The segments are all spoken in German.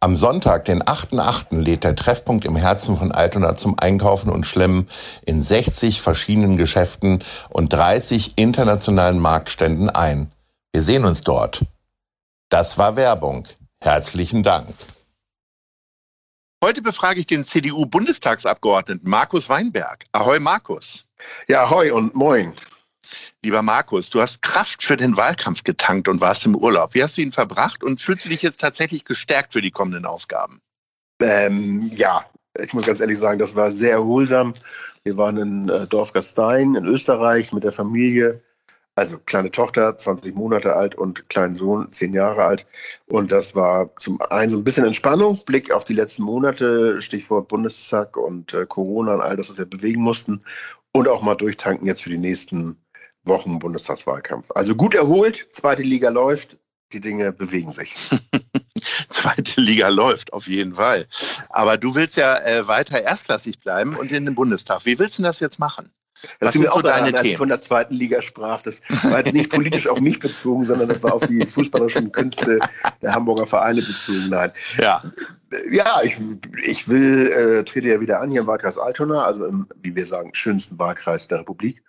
Am Sonntag, den 8.8., lädt der Treffpunkt im Herzen von Altona zum Einkaufen und Schlemmen in 60 verschiedenen Geschäften und 30 internationalen Marktständen ein. Wir sehen uns dort. Das war Werbung. Herzlichen Dank. Heute befrage ich den CDU-Bundestagsabgeordneten Markus Weinberg. Ahoi, Markus. Ja, ahoi und moin. Lieber Markus, du hast Kraft für den Wahlkampf getankt und warst im Urlaub. Wie hast du ihn verbracht und fühlst du dich jetzt tatsächlich gestärkt für die kommenden Aufgaben? Ähm, ja, ich muss ganz ehrlich sagen, das war sehr erholsam. Wir waren in äh, Dorf Gastein in Österreich mit der Familie. Also kleine Tochter, 20 Monate alt und kleinen Sohn, 10 Jahre alt. Und das war zum einen so ein bisschen Entspannung, Blick auf die letzten Monate, Stichwort Bundestag und äh, Corona und all das, was wir bewegen mussten. Und auch mal durchtanken jetzt für die nächsten Wochen Bundestagswahlkampf. Also gut erholt, zweite Liga läuft, die Dinge bewegen sich. zweite Liga läuft, auf jeden Fall. Aber du willst ja äh, weiter erstklassig bleiben und in den Bundestag. Wie willst du das jetzt machen? Das sind so deine daran, Themen? Als ich von der zweiten Liga sprach, das war jetzt nicht politisch auf mich bezogen, sondern das war auf die fußballerischen Künste der Hamburger Vereine bezogen. Nein. Ja. Ja, ich, ich will, äh, trete ja wieder an hier im Wahlkreis Altona, also im, wie wir sagen, schönsten Wahlkreis der Republik.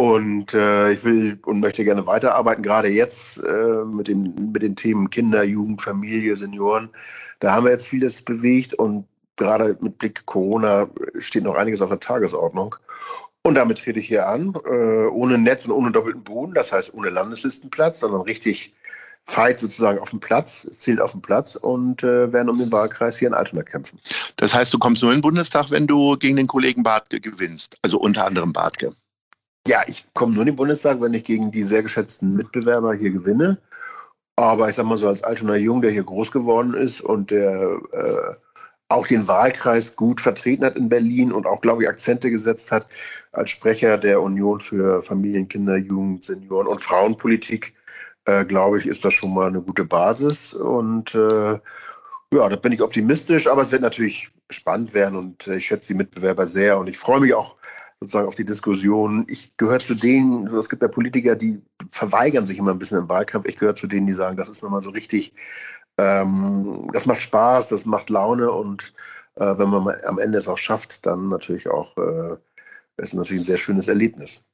Und äh, ich will und möchte gerne weiterarbeiten, gerade jetzt äh, mit, dem, mit den Themen Kinder, Jugend, Familie, Senioren. Da haben wir jetzt vieles bewegt und gerade mit Blick Corona steht noch einiges auf der Tagesordnung. Und damit trete ich hier an, äh, ohne Netz und ohne doppelten Boden, das heißt ohne Landeslistenplatz, sondern richtig Fight sozusagen auf dem Platz, zielt auf dem Platz und äh, werden um den Wahlkreis hier in Altona kämpfen. Das heißt, du kommst nur in den Bundestag, wenn du gegen den Kollegen Bartke gewinnst, also unter anderem Bartke. Ja, ich komme nur in den Bundestag, wenn ich gegen die sehr geschätzten Mitbewerber hier gewinne. Aber ich sag mal so, als Altona Jung, der hier groß geworden ist und der äh, auch den Wahlkreis gut vertreten hat in Berlin und auch, glaube ich, Akzente gesetzt hat als Sprecher der Union für Familien, Kinder, Jugend, Senioren und Frauenpolitik, äh, glaube ich, ist das schon mal eine gute Basis. Und äh, ja, da bin ich optimistisch, aber es wird natürlich spannend werden und äh, ich schätze die Mitbewerber sehr und ich freue mich auch sozusagen auf die Diskussion. Ich gehöre zu denen, es gibt ja Politiker, die verweigern sich immer ein bisschen im Wahlkampf. Ich gehöre zu denen, die sagen, das ist nochmal so richtig, ähm, das macht Spaß, das macht Laune und äh, wenn man am Ende es auch schafft, dann natürlich auch, äh, ist natürlich ein sehr schönes Erlebnis.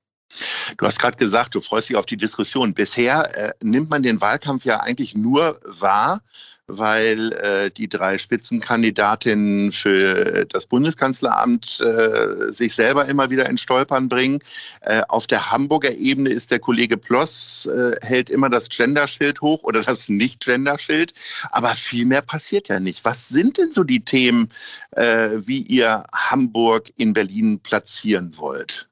Du hast gerade gesagt, du freust dich auf die Diskussion. Bisher äh, nimmt man den Wahlkampf ja eigentlich nur wahr, weil äh, die drei Spitzenkandidatinnen für das Bundeskanzleramt äh, sich selber immer wieder in Stolpern bringen. Äh, auf der Hamburger Ebene ist der Kollege Ploss, äh, hält immer das Genderschild hoch oder das Nicht-Genderschild. Aber viel mehr passiert ja nicht. Was sind denn so die Themen, äh, wie ihr Hamburg in Berlin platzieren wollt?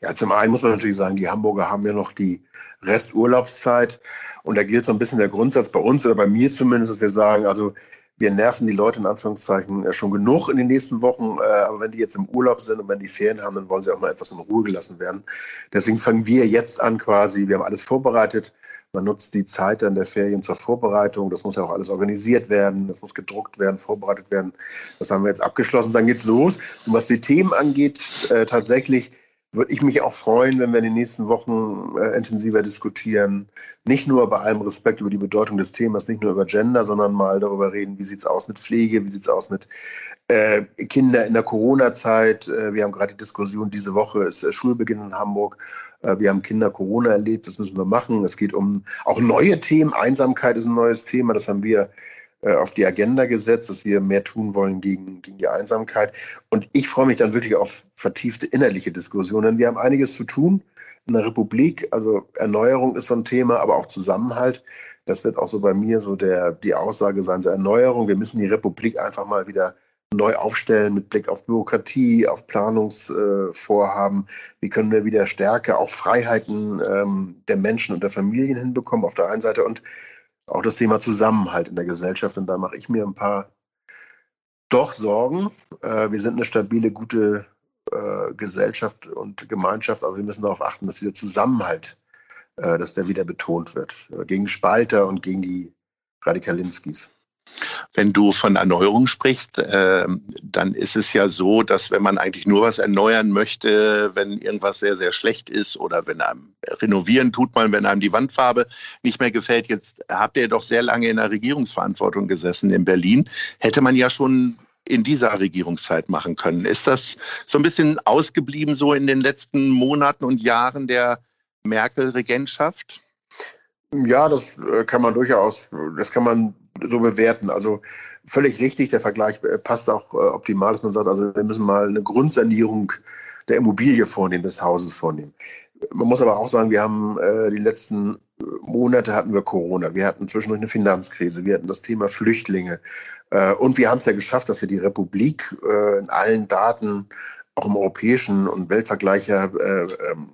Ja, zum einen muss man natürlich sagen, die Hamburger haben ja noch die Resturlaubszeit. Und da gilt so ein bisschen der Grundsatz bei uns oder bei mir zumindest, dass wir sagen, also wir nerven die Leute in Anführungszeichen äh, schon genug in den nächsten Wochen, äh, aber wenn die jetzt im Urlaub sind und wenn die Ferien haben, dann wollen sie auch mal etwas in Ruhe gelassen werden. Deswegen fangen wir jetzt an quasi, wir haben alles vorbereitet. Man nutzt die Zeit dann der Ferien zur Vorbereitung. Das muss ja auch alles organisiert werden, das muss gedruckt werden, vorbereitet werden. Das haben wir jetzt abgeschlossen. Dann geht's los. Und was die Themen angeht, äh, tatsächlich würde ich mich auch freuen, wenn wir in den nächsten Wochen äh, intensiver diskutieren. Nicht nur bei allem Respekt über die Bedeutung des Themas, nicht nur über Gender, sondern mal darüber reden, wie sieht es aus mit Pflege, wie sieht es aus mit äh, Kindern in der Corona-Zeit. Äh, wir haben gerade die Diskussion, diese Woche ist äh, Schulbeginn in Hamburg. Äh, wir haben Kinder Corona erlebt, das müssen wir machen. Es geht um auch neue Themen. Einsamkeit ist ein neues Thema, das haben wir auf die Agenda gesetzt, dass wir mehr tun wollen gegen, gegen die Einsamkeit. Und ich freue mich dann wirklich auf vertiefte innerliche Diskussionen. Wir haben einiges zu tun einer Republik. Also Erneuerung ist so ein Thema, aber auch Zusammenhalt. Das wird auch so bei mir so der, die Aussage sein, so Erneuerung. Wir müssen die Republik einfach mal wieder neu aufstellen mit Blick auf Bürokratie, auf Planungsvorhaben. Äh, Wie können wir wieder Stärke, auch Freiheiten ähm, der Menschen und der Familien hinbekommen auf der einen Seite und auch das Thema Zusammenhalt in der Gesellschaft. Und da mache ich mir ein paar doch Sorgen. Äh, wir sind eine stabile, gute äh, Gesellschaft und Gemeinschaft, aber wir müssen darauf achten, dass dieser Zusammenhalt, äh, dass der wieder betont wird. Gegen Spalter und gegen die Radikalinskis. Wenn du von Erneuerung sprichst, äh, dann ist es ja so, dass wenn man eigentlich nur was erneuern möchte, wenn irgendwas sehr, sehr schlecht ist oder wenn einem renovieren tut man, wenn einem die Wandfarbe nicht mehr gefällt. Jetzt habt ihr doch sehr lange in der Regierungsverantwortung gesessen in Berlin. Hätte man ja schon in dieser Regierungszeit machen können. Ist das so ein bisschen ausgeblieben so in den letzten Monaten und Jahren der Merkel-Regentschaft? Ja, das äh, kann man durchaus, das kann man so bewerten. Also völlig richtig, der Vergleich äh, passt auch äh, optimal, dass man sagt, also wir müssen mal eine Grundsanierung der Immobilie vornehmen, des Hauses vornehmen. Man muss aber auch sagen, wir haben äh, die letzten Monate hatten wir Corona, wir hatten zwischendurch eine Finanzkrise, wir hatten das Thema Flüchtlinge äh, und wir haben es ja geschafft, dass wir die Republik äh, in allen Daten, auch im europäischen und Weltvergleich ja äh, ähm,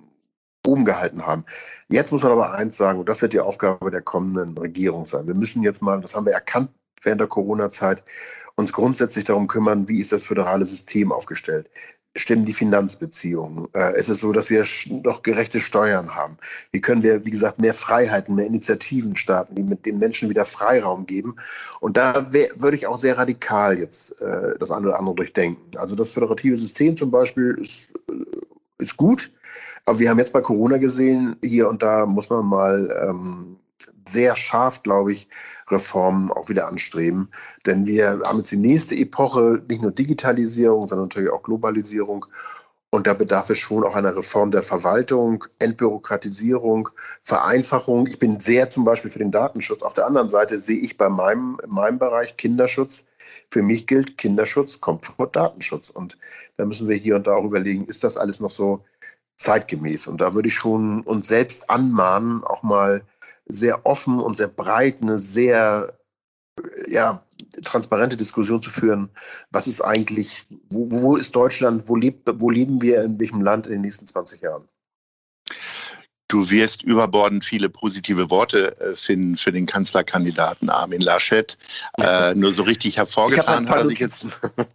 oben gehalten haben. Jetzt muss man aber eins sagen, und das wird die Aufgabe der kommenden Regierung sein. Wir müssen jetzt mal, das haben wir erkannt während der Corona-Zeit, uns grundsätzlich darum kümmern, wie ist das föderale System aufgestellt? Stimmen die Finanzbeziehungen? Äh, ist es so, dass wir noch gerechte Steuern haben? Wie können wir, wie gesagt, mehr Freiheiten, mehr Initiativen starten, die mit den Menschen wieder Freiraum geben? Und da würde ich auch sehr radikal jetzt äh, das eine oder andere durchdenken. Also das föderative System zum Beispiel ist, äh, ist gut. Aber wir haben jetzt bei Corona gesehen, hier und da muss man mal ähm, sehr scharf, glaube ich, Reformen auch wieder anstreben. Denn wir haben jetzt die nächste Epoche, nicht nur Digitalisierung, sondern natürlich auch Globalisierung. Und da bedarf es schon auch einer Reform der Verwaltung, Entbürokratisierung, Vereinfachung. Ich bin sehr zum Beispiel für den Datenschutz. Auf der anderen Seite sehe ich bei meinem, in meinem Bereich Kinderschutz. Für mich gilt, Kinderschutz kommt vor Datenschutz. Und da müssen wir hier und da auch überlegen, ist das alles noch so zeitgemäß. Und da würde ich schon uns selbst anmahnen, auch mal sehr offen und sehr breit eine sehr ja, transparente Diskussion zu führen. Was ist eigentlich, wo, wo ist Deutschland, wo, lebt, wo leben wir in welchem Land in den nächsten 20 Jahren? Du wirst überbordend viele positive Worte äh, finden für den Kanzlerkandidaten Armin Laschet. Äh, nur so richtig hervorgetan hat er sich jetzt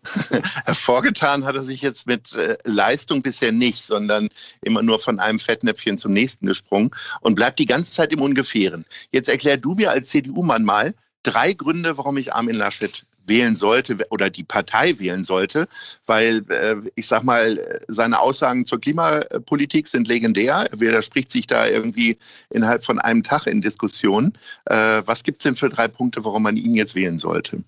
hervorgetan hat er sich jetzt mit äh, Leistung bisher nicht, sondern immer nur von einem Fettnäpfchen zum nächsten gesprungen und bleibt die ganze Zeit im Ungefähren. Jetzt erklär du mir als CDU-Mann mal drei Gründe, warum ich Armin Laschet wählen sollte oder die Partei wählen sollte, weil äh, ich sag mal, seine Aussagen zur Klimapolitik sind legendär. Er widerspricht sich da irgendwie innerhalb von einem Tag in Diskussionen. Äh, was gibt es denn für drei Punkte, warum man ihn jetzt wählen sollte?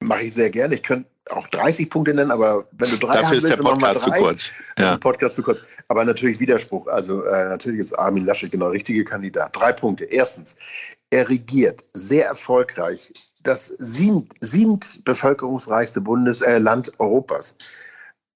Mache ich sehr gerne. Ich könnte auch 30 Punkte nennen, aber wenn du drei Dafür ist willst, der Podcast zu kurz. Ja. Podcast zu kurz. Aber natürlich Widerspruch. Also äh, natürlich ist Armin Laschet genau der richtige Kandidat. Drei Punkte. Erstens, er regiert sehr erfolgreich das siebend, siebend bevölkerungsreichste Bundesland äh, Europas.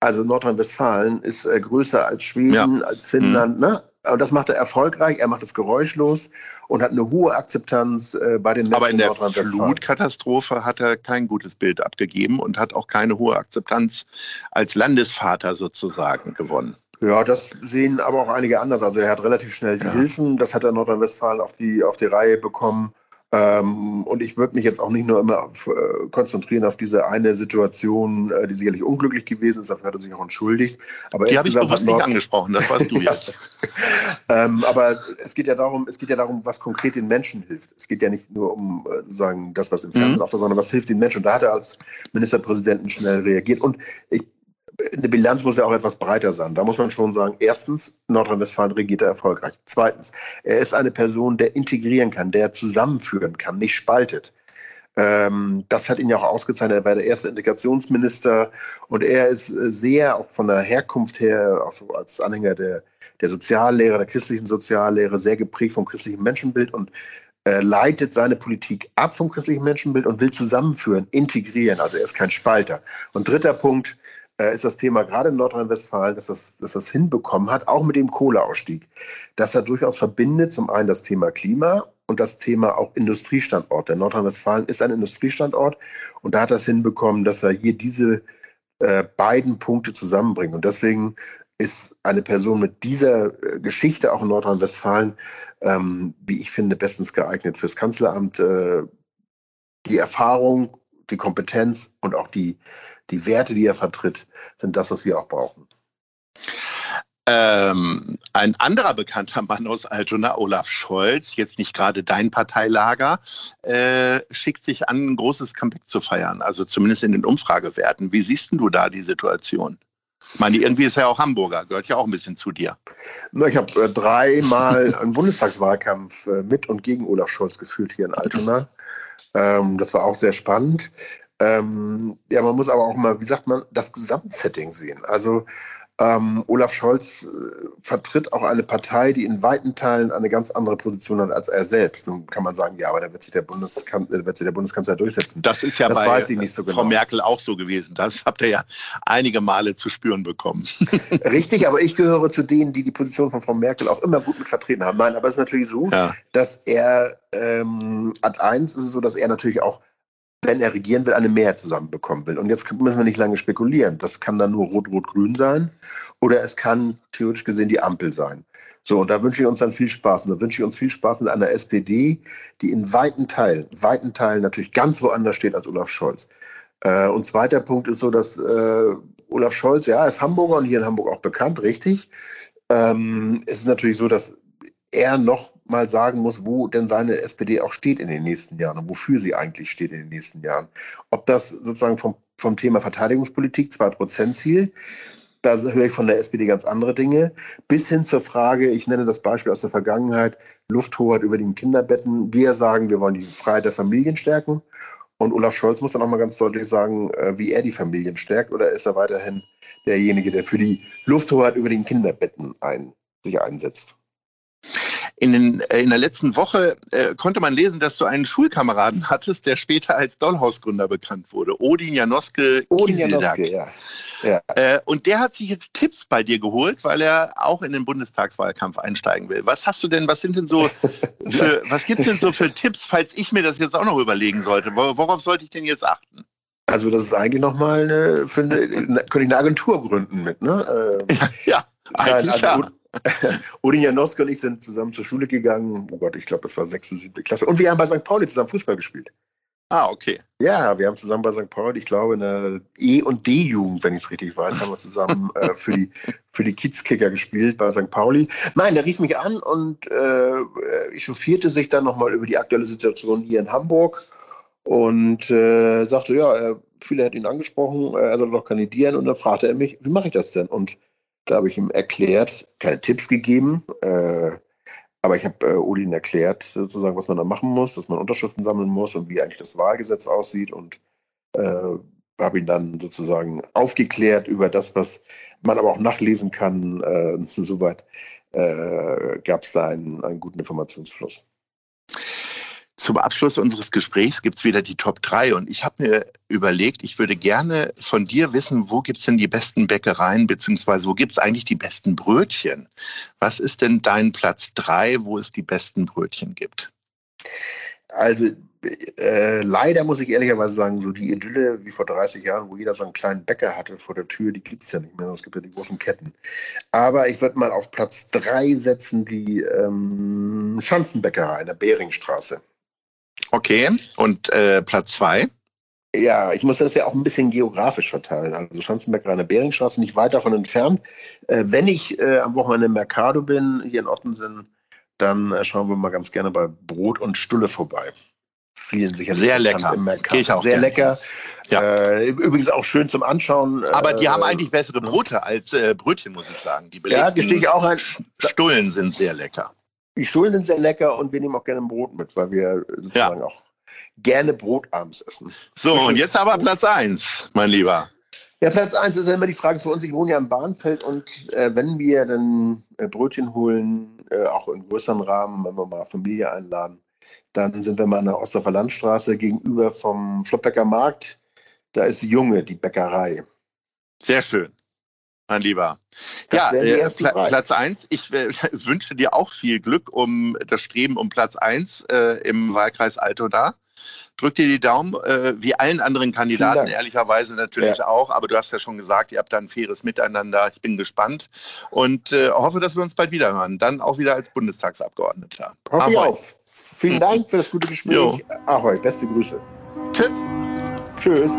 Also Nordrhein-Westfalen ist äh, größer als Schweden, ja. als Finnland. Mhm. Ne? Und das macht er erfolgreich. Er macht es geräuschlos und hat eine hohe Akzeptanz äh, bei den Menschen Aber in der Flutkatastrophe hat er kein gutes Bild abgegeben und hat auch keine hohe Akzeptanz als Landesvater sozusagen gewonnen. Ja, das sehen aber auch einige anders. Also er hat relativ schnell die ja. Hilfen. Das hat er Nordrhein-Westfalen auf die, auf die Reihe bekommen. Ähm, und ich würde mich jetzt auch nicht nur immer auf, äh, konzentrieren auf diese eine Situation, äh, die sicherlich unglücklich gewesen ist, dafür hat er sich auch entschuldigt. Aber die habe ich bewusst nicht angesprochen, das weißt du jetzt. ähm, aber es geht ja darum, es geht ja darum, was konkret den Menschen hilft. Es geht ja nicht nur um äh, sagen, das, was im Fernsehen mhm. auftaucht, sondern was hilft den Menschen. Und da hat er als Ministerpräsidenten schnell reagiert. Und ich eine Bilanz muss ja auch etwas breiter sein. Da muss man schon sagen, erstens, Nordrhein-Westfalen regiert er erfolgreich. Zweitens, er ist eine Person, der integrieren kann, der zusammenführen kann, nicht spaltet. Ähm, das hat ihn ja auch ausgezeichnet. Er war der erste Integrationsminister und er ist sehr, auch von der Herkunft her, auch so als Anhänger der, der Soziallehre, der christlichen Soziallehre, sehr geprägt vom christlichen Menschenbild und äh, leitet seine Politik ab vom christlichen Menschenbild und will zusammenführen, integrieren. Also er ist kein Spalter. Und dritter Punkt, ist das Thema gerade in Nordrhein-Westfalen, dass das, dass das hinbekommen hat, auch mit dem Kohleausstieg, dass er durchaus verbindet zum einen das Thema Klima und das Thema auch Industriestandort. Denn Nordrhein-Westfalen ist ein Industriestandort und da hat er es hinbekommen, dass er hier diese äh, beiden Punkte zusammenbringt. Und deswegen ist eine Person mit dieser äh, Geschichte auch in Nordrhein-Westfalen, ähm, wie ich finde, bestens geeignet fürs Kanzleramt. Äh, die Erfahrung, die Kompetenz und auch die, die Werte, die er vertritt, sind das, was wir auch brauchen. Ähm, ein anderer bekannter Mann aus Altona, Olaf Scholz, jetzt nicht gerade dein Parteilager, äh, schickt sich an, ein großes Comeback zu feiern, also zumindest in den Umfragewerten. Wie siehst du da die Situation? Ich meine, irgendwie ist er ja auch Hamburger, gehört ja auch ein bisschen zu dir. Ich habe äh, dreimal einen Bundestagswahlkampf äh, mit und gegen Olaf Scholz geführt hier in Altona. Ähm, das war auch sehr spannend. Ähm, ja, man muss aber auch mal, wie sagt man, das Gesamtsetting sehen. Also ähm, Olaf Scholz äh, vertritt auch eine Partei, die in weiten Teilen eine ganz andere Position hat als er selbst. Nun kann man sagen, ja, aber da wird sich der, Bundeskan äh, wird sich der Bundeskanzler durchsetzen. Das ist ja das bei weiß ich nicht so genau. Frau Merkel auch so gewesen. Das habt ihr ja einige Male zu spüren bekommen. Richtig, aber ich gehöre zu denen, die die Position von Frau Merkel auch immer gut mit vertreten haben. Nein, aber es ist natürlich so, ja. dass er ähm, ad eins ist es so, dass er natürlich auch wenn er regieren will, eine Mehrheit zusammenbekommen will. Und jetzt müssen wir nicht lange spekulieren. Das kann dann nur Rot-Rot-Grün sein oder es kann theoretisch gesehen die Ampel sein. So, und da wünsche ich uns dann viel Spaß. Und da wünsche ich uns viel Spaß mit einer SPD, die in weiten Teilen, weiten Teilen natürlich ganz woanders steht als Olaf Scholz. Äh, und zweiter Punkt ist so, dass äh, Olaf Scholz, ja, ist Hamburger und hier in Hamburg auch bekannt, richtig. Ähm, es ist natürlich so, dass er noch mal sagen muss, wo denn seine SPD auch steht in den nächsten Jahren und wofür sie eigentlich steht in den nächsten Jahren. Ob das sozusagen vom, vom Thema Verteidigungspolitik, 2%-Ziel, da höre ich von der SPD ganz andere Dinge, bis hin zur Frage, ich nenne das Beispiel aus der Vergangenheit, Lufthoheit über den Kinderbetten. Wir sagen, wir wollen die Freiheit der Familien stärken. Und Olaf Scholz muss dann auch mal ganz deutlich sagen, äh, wie er die Familien stärkt. Oder ist er weiterhin derjenige, der für die Lufthoheit über den Kinderbetten ein, sich einsetzt? In, den, äh, in der letzten Woche äh, konnte man lesen, dass du einen Schulkameraden hattest, der später als Dollhausgründer bekannt wurde, Odin Janoske Odin Janoske, ja. ja. Äh, und der hat sich jetzt Tipps bei dir geholt, weil er auch in den Bundestagswahlkampf einsteigen will. Was hast du denn, was sind denn so für, was gibt es denn so für Tipps, falls ich mir das jetzt auch noch überlegen sollte? Worauf sollte ich denn jetzt achten? Also das ist eigentlich nochmal eine, eine, könnte ich eine Agentur gründen mit, ne? Ähm, ja, ja, eigentlich also, klar. Odin Janowski und ich sind zusammen zur Schule gegangen. Oh Gott, ich glaube, das war sechste, siebte Klasse. Und wir haben bei St. Pauli zusammen Fußball gespielt. Ah, okay. Ja, wir haben zusammen bei St. Pauli, ich glaube, in der E- und D-Jugend, wenn ich es richtig weiß, haben wir zusammen äh, für die, für die Kiezkicker gespielt bei St. Pauli. Nein, der rief mich an und äh, chauffierte sich dann nochmal über die aktuelle Situation hier in Hamburg und äh, sagte, ja, äh, viele hätten ihn angesprochen, äh, er soll doch kandidieren. Und dann fragte er mich, wie mache ich das denn? Und da habe ich ihm erklärt, keine Tipps gegeben, äh, aber ich habe äh, Odin erklärt, sozusagen, was man da machen muss, dass man Unterschriften sammeln muss und wie eigentlich das Wahlgesetz aussieht und äh, habe ihn dann sozusagen aufgeklärt über das, was man aber auch nachlesen kann. Äh, soweit äh, gab es da einen, einen guten Informationsfluss. Zum Abschluss unseres Gesprächs gibt es wieder die Top 3 und ich habe mir überlegt, ich würde gerne von dir wissen, wo gibt es denn die besten Bäckereien, beziehungsweise wo gibt es eigentlich die besten Brötchen? Was ist denn dein Platz 3, wo es die besten Brötchen gibt? Also äh, leider muss ich ehrlicherweise sagen, so die Idylle wie vor 30 Jahren, wo jeder so einen kleinen Bäcker hatte vor der Tür, die gibt es ja nicht mehr, es gibt ja die großen Ketten. Aber ich würde mal auf Platz 3 setzen die ähm, Schanzenbäckerei in der Beringstraße. Okay, und äh, Platz zwei? Ja, ich muss das ja auch ein bisschen geografisch verteilen. Also Schanzenberg an der Beringstraße, nicht weit davon entfernt. Äh, wenn ich äh, am Wochenende im Mercado bin, hier in Ottensen, dann äh, schauen wir mal ganz gerne bei Brot und Stulle vorbei. Vielen sicherlich sehr lecker. Im Mercado. Ich auch sehr gerne. lecker. Ja. Äh, übrigens auch schön zum Anschauen. Aber die haben äh, eigentlich bessere Brote als Brötchen, muss ich sagen. Die ja, gestehe ich auch ein. Stullen sind sehr lecker. Die sind sehr lecker und wir nehmen auch gerne ein Brot mit, weil wir sozusagen ja. auch gerne Brot abends essen. So, und jetzt aber Platz 1, mein Lieber. Ja, Platz 1 ist ja immer die Frage für uns. Ich wohne ja im Bahnfeld und äh, wenn wir dann äh, Brötchen holen, äh, auch in größeren Rahmen, wenn wir mal Familie einladen, dann sind wir mal an der Ostdorfer Landstraße gegenüber vom Flottbecker Markt. Da ist Junge, die Bäckerei. Sehr schön. Mein Lieber. Das ja, äh, Pla Platz eins. Ich äh, wünsche dir auch viel Glück um das Streben um Platz eins äh, im Wahlkreis Altona drück dir die Daumen, äh, wie allen anderen Kandidaten, ehrlicherweise natürlich ja. auch. Aber du hast ja schon gesagt, ihr habt da ein faires Miteinander. Ich bin gespannt und äh, hoffe, dass wir uns bald wieder hören. Dann auch wieder als Bundestagsabgeordneter. Hoffe ich auch. Vielen Dank für das gute Gespräch. Jo. Ahoi, beste Grüße. Tschüss. Tschüss.